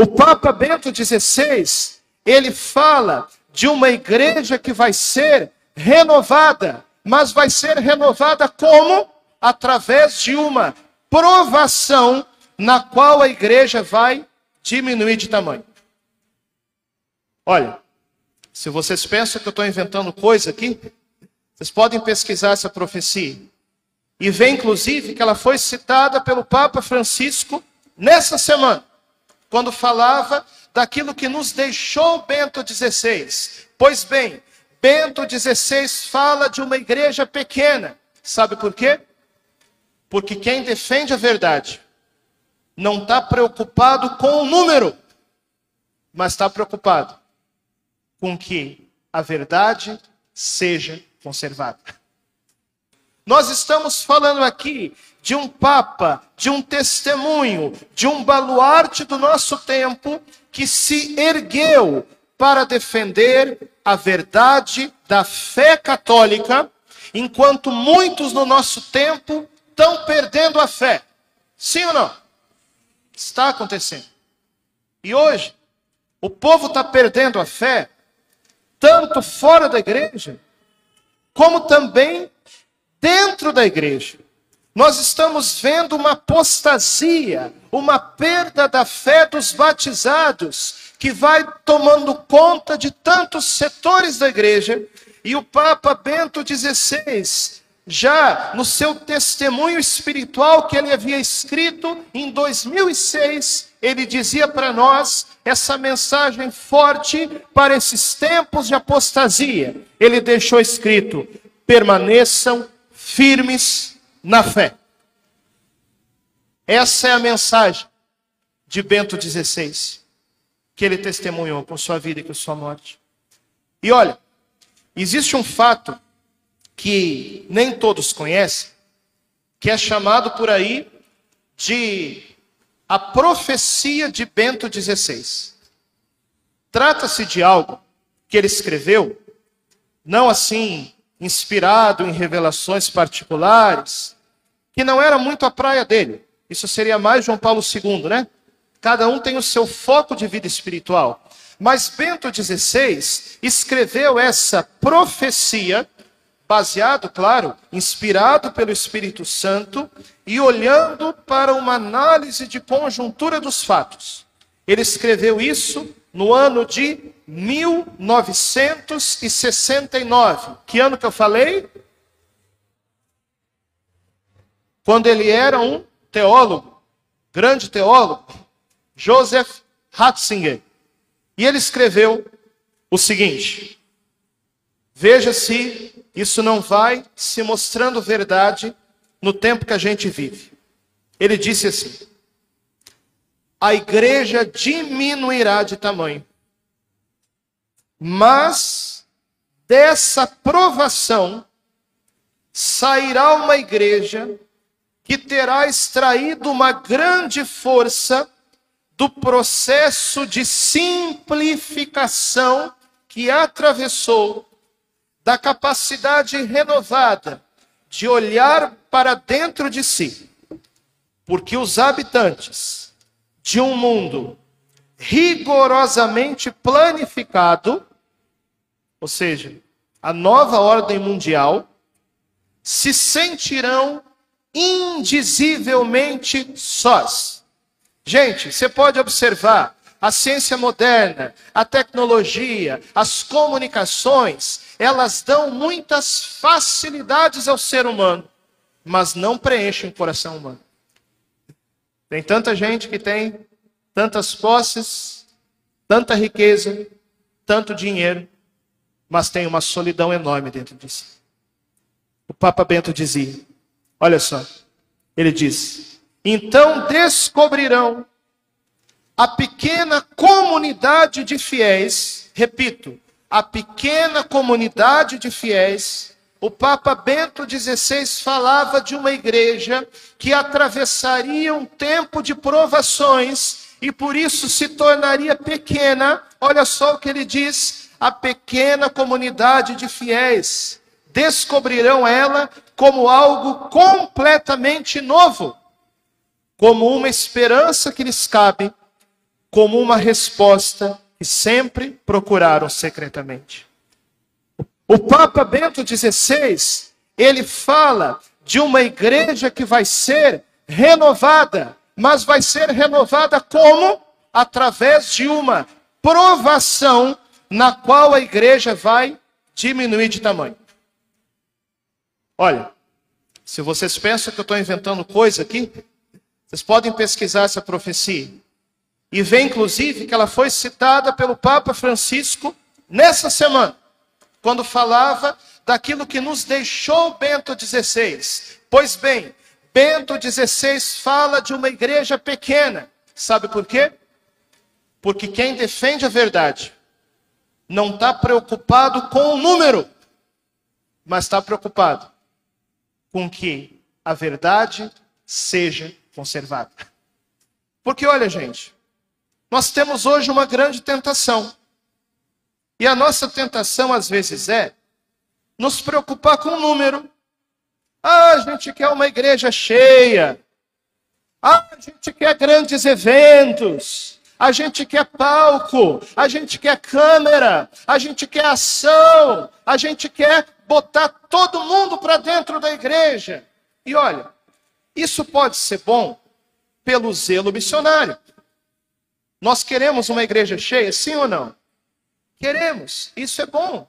O Papa Bento XVI, ele fala de uma igreja que vai ser renovada, mas vai ser renovada como? Através de uma provação na qual a igreja vai diminuir de tamanho. Olha, se vocês pensam que eu estou inventando coisa aqui, vocês podem pesquisar essa profecia. E ver, inclusive, que ela foi citada pelo Papa Francisco nessa semana, quando falava daquilo que nos deixou Bento XVI. Pois bem, Bento XVI fala de uma igreja pequena. Sabe por quê? Porque quem defende a verdade não está preocupado com o número, mas está preocupado com que a verdade seja conservada. Nós estamos falando aqui de um papa, de um testemunho, de um baluarte do nosso tempo que se ergueu para defender a verdade da fé católica, enquanto muitos no nosso tempo estão perdendo a fé. Sim ou não? Está acontecendo. E hoje, o povo está perdendo a fé, tanto fora da igreja, como também dentro da igreja. Nós estamos vendo uma apostasia, uma perda da fé dos batizados, que vai tomando conta de tantos setores da igreja, e o Papa Bento XVI, já no seu testemunho espiritual que ele havia escrito em 2006, ele dizia para nós essa mensagem forte para esses tempos de apostasia. Ele deixou escrito: permaneçam firmes na fé. Essa é a mensagem de Bento XVI que ele testemunhou com sua vida e com sua morte. E olha, existe um fato que nem todos conhecem, que é chamado por aí de a profecia de Bento XVI. Trata-se de algo que ele escreveu, não assim inspirado em revelações particulares, que não era muito a praia dele. Isso seria mais João Paulo II, né? Cada um tem o seu foco de vida espiritual. Mas Bento XVI escreveu essa profecia, baseado, claro, inspirado pelo Espírito Santo e olhando para uma análise de conjuntura dos fatos. Ele escreveu isso no ano de 1969. Que ano que eu falei? Quando ele era um teólogo, grande teólogo, Joseph Ratzinger. E ele escreveu o seguinte: Veja se isso não vai se mostrando verdade no tempo que a gente vive. Ele disse assim: a igreja diminuirá de tamanho, mas dessa provação sairá uma igreja que terá extraído uma grande força do processo de simplificação que atravessou, da capacidade renovada de olhar para dentro de si. Porque os habitantes de um mundo rigorosamente planificado, ou seja, a nova ordem mundial, se sentirão indizivelmente sós Gente, você pode observar a ciência moderna, a tecnologia, as comunicações, elas dão muitas facilidades ao ser humano, mas não preenchem o coração humano. Tem tanta gente que tem tantas posses, tanta riqueza, tanto dinheiro, mas tem uma solidão enorme dentro de si. O Papa Bento dizia: olha só, ele diz: então descobrirão a pequena comunidade de fiéis, repito, a pequena comunidade de fiéis. O Papa Bento XVI falava de uma igreja que atravessaria um tempo de provações e por isso se tornaria pequena. Olha só o que ele diz: a pequena comunidade de fiéis descobrirão ela como algo completamente novo como uma esperança que lhes cabe como uma resposta que sempre procuraram secretamente. O Papa Bento XVI, ele fala de uma igreja que vai ser renovada, mas vai ser renovada como? Através de uma provação na qual a igreja vai diminuir de tamanho. Olha, se vocês pensam que eu estou inventando coisa aqui, vocês podem pesquisar essa profecia. E ver, inclusive, que ela foi citada pelo Papa Francisco nessa semana, quando falava daquilo que nos deixou Bento XVI. Pois bem, Bento XVI fala de uma igreja pequena. Sabe por quê? Porque quem defende a verdade não está preocupado com o número, mas está preocupado com que a verdade seja conservada. Porque olha, gente, nós temos hoje uma grande tentação. E a nossa tentação, às vezes, é nos preocupar com o número. Ah, a gente quer uma igreja cheia. Ah, a gente quer grandes eventos. A gente quer palco. A gente quer câmera. A gente quer ação. A gente quer botar todo mundo para dentro da igreja. E olha, isso pode ser bom pelo zelo missionário. Nós queremos uma igreja cheia, sim ou não? Queremos, isso é bom.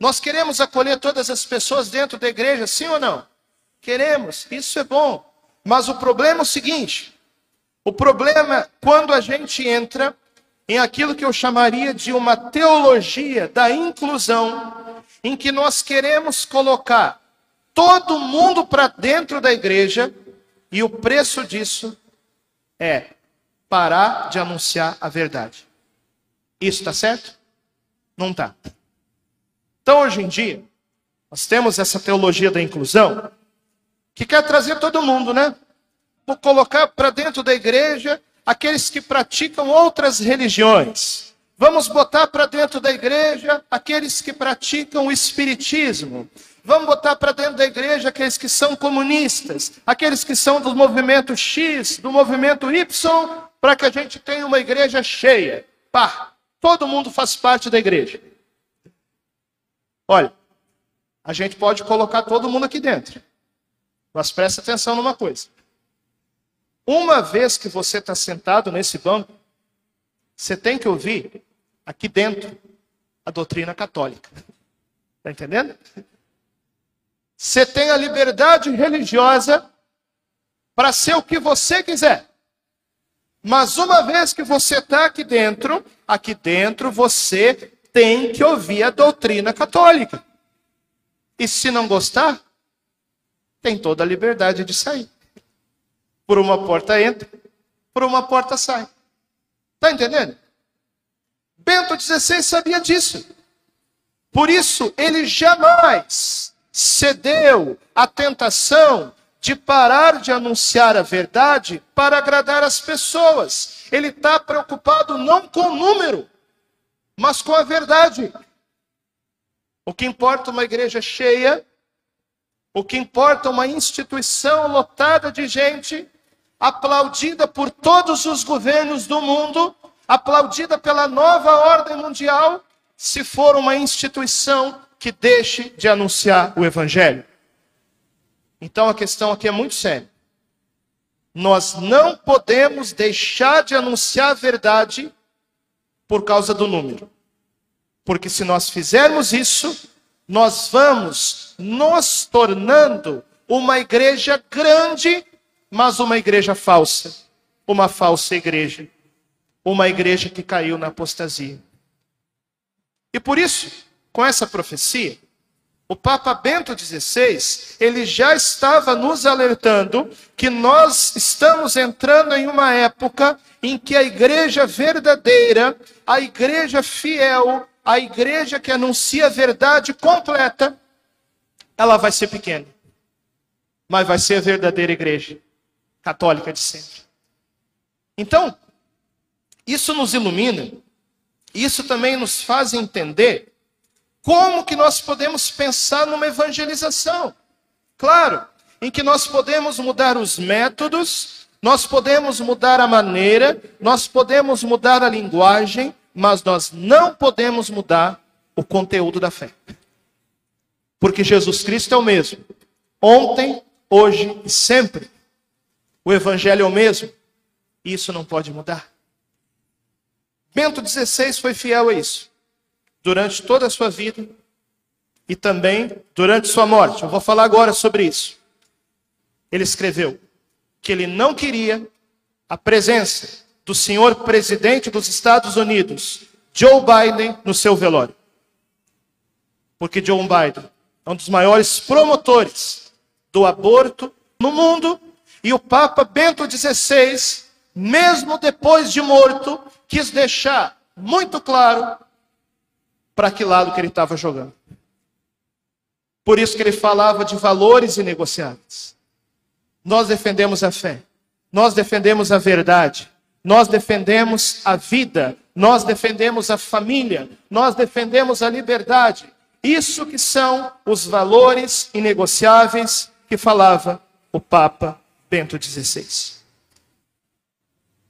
Nós queremos acolher todas as pessoas dentro da igreja, sim ou não? Queremos, isso é bom. Mas o problema é o seguinte: o problema é quando a gente entra em aquilo que eu chamaria de uma teologia da inclusão, em que nós queremos colocar todo mundo para dentro da igreja, e o preço disso é parar de anunciar a verdade. Isso está certo? Não está. Então, hoje em dia, nós temos essa teologia da inclusão que quer trazer todo mundo, né? Colocar para dentro da igreja aqueles que praticam outras religiões. Vamos botar para dentro da igreja aqueles que praticam o espiritismo. Vamos botar para dentro da igreja aqueles que são comunistas, aqueles que são do movimento X, do movimento Y, para que a gente tenha uma igreja cheia. Pá, todo mundo faz parte da igreja. Olha, a gente pode colocar todo mundo aqui dentro. Mas preste atenção numa coisa. Uma vez que você está sentado nesse banco, você tem que ouvir aqui dentro a doutrina católica. Está entendendo? Você tem a liberdade religiosa para ser o que você quiser. Mas uma vez que você está aqui dentro, aqui dentro você tem que ouvir a doutrina católica. E se não gostar, tem toda a liberdade de sair. Por uma porta entra, por uma porta sai. Está entendendo? Bento XVI sabia disso. Por isso, ele jamais cedeu à tentação de parar de anunciar a verdade para agradar as pessoas. Ele está preocupado não com o número, mas com a verdade. O que importa uma igreja cheia, o que importa uma instituição lotada de gente, aplaudida por todos os governos do mundo, aplaudida pela nova ordem mundial, se for uma instituição que deixe de anunciar o evangelho. Então a questão aqui é muito séria. Nós não podemos deixar de anunciar a verdade por causa do número. Porque se nós fizermos isso, nós vamos nos tornando uma igreja grande, mas uma igreja falsa. Uma falsa igreja. Uma igreja que caiu na apostasia. E por isso, com essa profecia, o Papa Bento XVI, ele já estava nos alertando que nós estamos entrando em uma época em que a igreja verdadeira, a igreja fiel, a igreja que anuncia a verdade completa, ela vai ser pequena. Mas vai ser a verdadeira igreja católica de sempre. Então, isso nos ilumina, isso também nos faz entender como que nós podemos pensar numa evangelização? Claro, em que nós podemos mudar os métodos, Nós podemos mudar a maneira, nós podemos mudar a linguagem, mas nós não podemos mudar o conteúdo da fé. Porque Jesus Cristo é o mesmo, ontem, hoje e sempre. O Evangelho é o mesmo, isso não pode mudar. Bento XVI foi fiel a isso, durante toda a sua vida e também durante sua morte. Eu vou falar agora sobre isso. Ele escreveu que ele não queria a presença do senhor presidente dos Estados Unidos, Joe Biden, no seu velório. Porque Joe Biden é um dos maiores promotores do aborto no mundo e o Papa Bento XVI, mesmo depois de morto, quis deixar muito claro para que lado que ele estava jogando. Por isso que ele falava de valores inegociáveis. Nós defendemos a fé, nós defendemos a verdade, nós defendemos a vida, nós defendemos a família, nós defendemos a liberdade. Isso que são os valores inegociáveis que falava o Papa Bento XVI.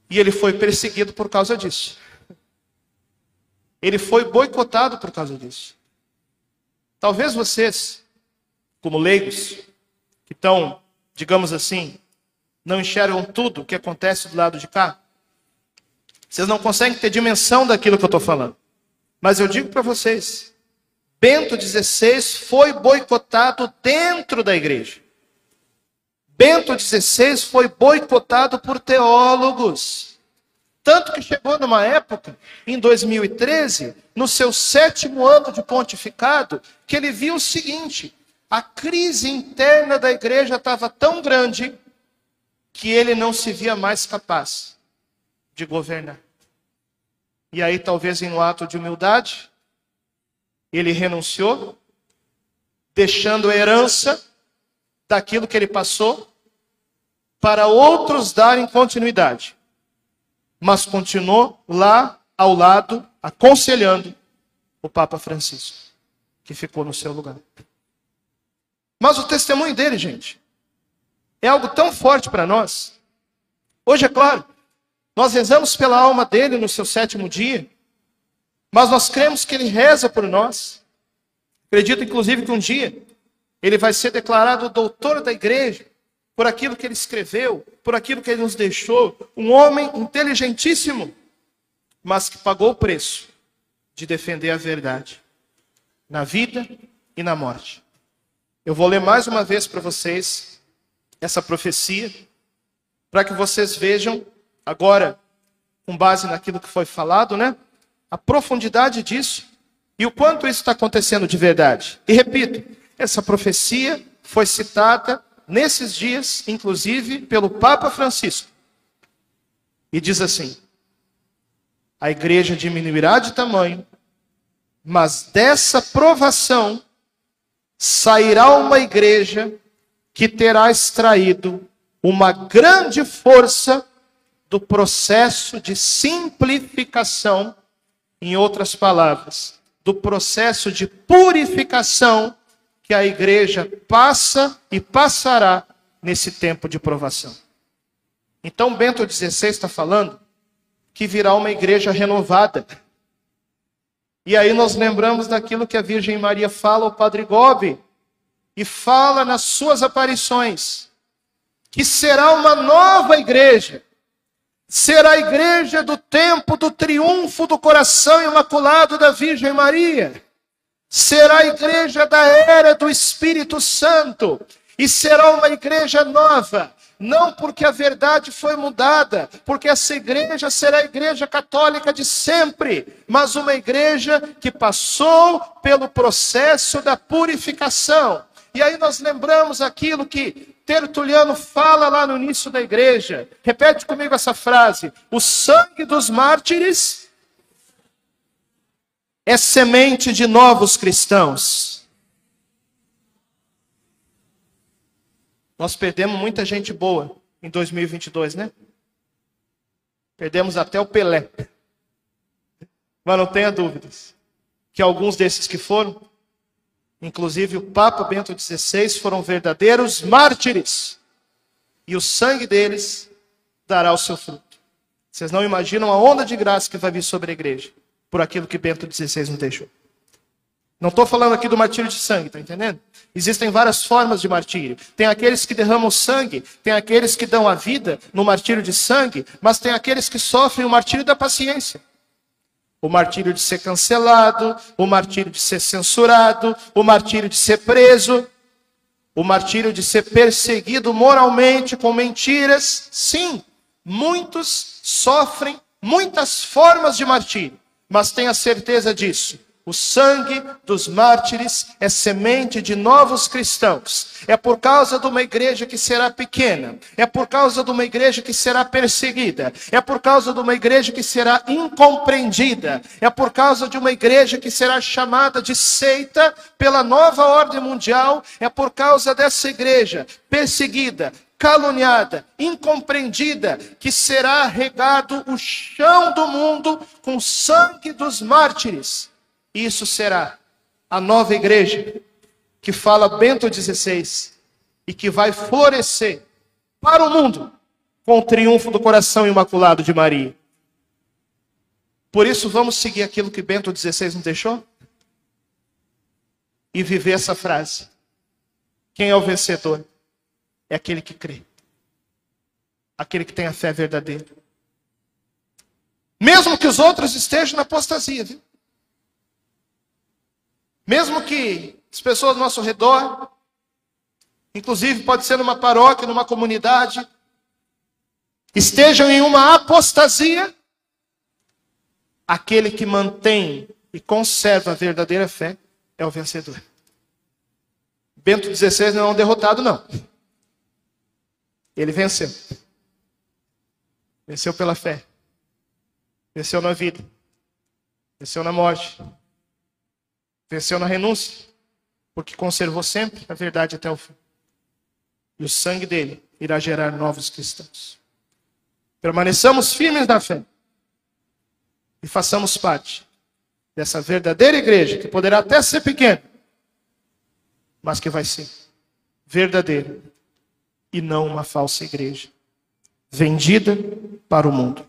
E ele foi perseguido por causa disso. Ele foi boicotado por causa disso. Talvez vocês, como leigos, que estão, digamos assim, não enxergam tudo o que acontece do lado de cá. Vocês não conseguem ter dimensão daquilo que eu estou falando. Mas eu digo para vocês: Bento XVI foi boicotado dentro da igreja. Bento XVI foi boicotado por teólogos. Tanto que chegou numa época, em 2013, no seu sétimo ano de pontificado, que ele viu o seguinte: a crise interna da igreja estava tão grande que ele não se via mais capaz de governar. E aí, talvez em um ato de humildade, ele renunciou, deixando a herança daquilo que ele passou para outros darem continuidade. Mas continuou lá ao lado, aconselhando o Papa Francisco, que ficou no seu lugar. Mas o testemunho dele, gente, é algo tão forte para nós. Hoje, é claro, nós rezamos pela alma dele no seu sétimo dia, mas nós cremos que ele reza por nós. Acredito, inclusive, que um dia ele vai ser declarado doutor da igreja por aquilo que ele escreveu, por aquilo que ele nos deixou. Um homem inteligentíssimo, mas que pagou o preço de defender a verdade na vida e na morte. Eu vou ler mais uma vez para vocês essa profecia, para que vocês vejam agora, com base naquilo que foi falado, né? A profundidade disso e o quanto isso está acontecendo de verdade. E repito, essa profecia foi citada nesses dias, inclusive pelo Papa Francisco. E diz assim: a igreja diminuirá de tamanho, mas dessa provação sairá uma igreja que terá extraído uma grande força do processo de simplificação, em outras palavras, do processo de purificação que a igreja passa e passará nesse tempo de provação. Então, Bento XVI está falando que virá uma igreja renovada. E aí nós lembramos daquilo que a Virgem Maria fala ao Padre Gobi, e fala nas suas aparições que será uma nova igreja. Será a igreja do tempo do triunfo do coração imaculado da Virgem Maria. Será a igreja da era do Espírito Santo. E será uma igreja nova, não porque a verdade foi mudada, porque essa igreja será a igreja católica de sempre, mas uma igreja que passou pelo processo da purificação. E aí nós lembramos aquilo que Tertuliano fala lá no início da igreja. Repete comigo essa frase: O sangue dos mártires é semente de novos cristãos. Nós perdemos muita gente boa em 2022, né? Perdemos até o Pelé. Mas não tenha dúvidas que alguns desses que foram Inclusive, o Papa Bento XVI foram verdadeiros mártires. E o sangue deles dará o seu fruto. Vocês não imaginam a onda de graça que vai vir sobre a igreja por aquilo que Bento XVI nos deixou. Não estou falando aqui do martírio de sangue, está entendendo? Existem várias formas de martírio. Tem aqueles que derramam sangue, tem aqueles que dão a vida no martírio de sangue, mas tem aqueles que sofrem o martírio da paciência. O martírio de ser cancelado, o martírio de ser censurado, o martírio de ser preso, o martírio de ser perseguido moralmente com mentiras. Sim, muitos sofrem muitas formas de martírio, mas tenha certeza disso. O sangue dos mártires é semente de novos cristãos. É por causa de uma igreja que será pequena. É por causa de uma igreja que será perseguida. É por causa de uma igreja que será incompreendida. É por causa de uma igreja que será chamada de seita pela nova ordem mundial. É por causa dessa igreja perseguida, caluniada, incompreendida, que será regado o chão do mundo com o sangue dos mártires. Isso será a nova igreja que fala Bento XVI e que vai florescer para o mundo com o triunfo do coração imaculado de Maria. Por isso, vamos seguir aquilo que Bento XVI nos deixou e viver essa frase. Quem é o vencedor? É aquele que crê. Aquele que tem a fé verdadeira. Mesmo que os outros estejam na apostasia, viu? Mesmo que as pessoas ao nosso redor, inclusive pode ser numa paróquia, numa comunidade, estejam em uma apostasia, aquele que mantém e conserva a verdadeira fé é o vencedor. Bento XVI não é um derrotado, não. Ele venceu. Venceu pela fé. Venceu na vida. Venceu na morte. Venceu na renúncia, porque conservou sempre a verdade até o fim. E o sangue dele irá gerar novos cristãos. Permaneçamos firmes na fé e façamos parte dessa verdadeira igreja, que poderá até ser pequena, mas que vai ser verdadeira e não uma falsa igreja, vendida para o mundo.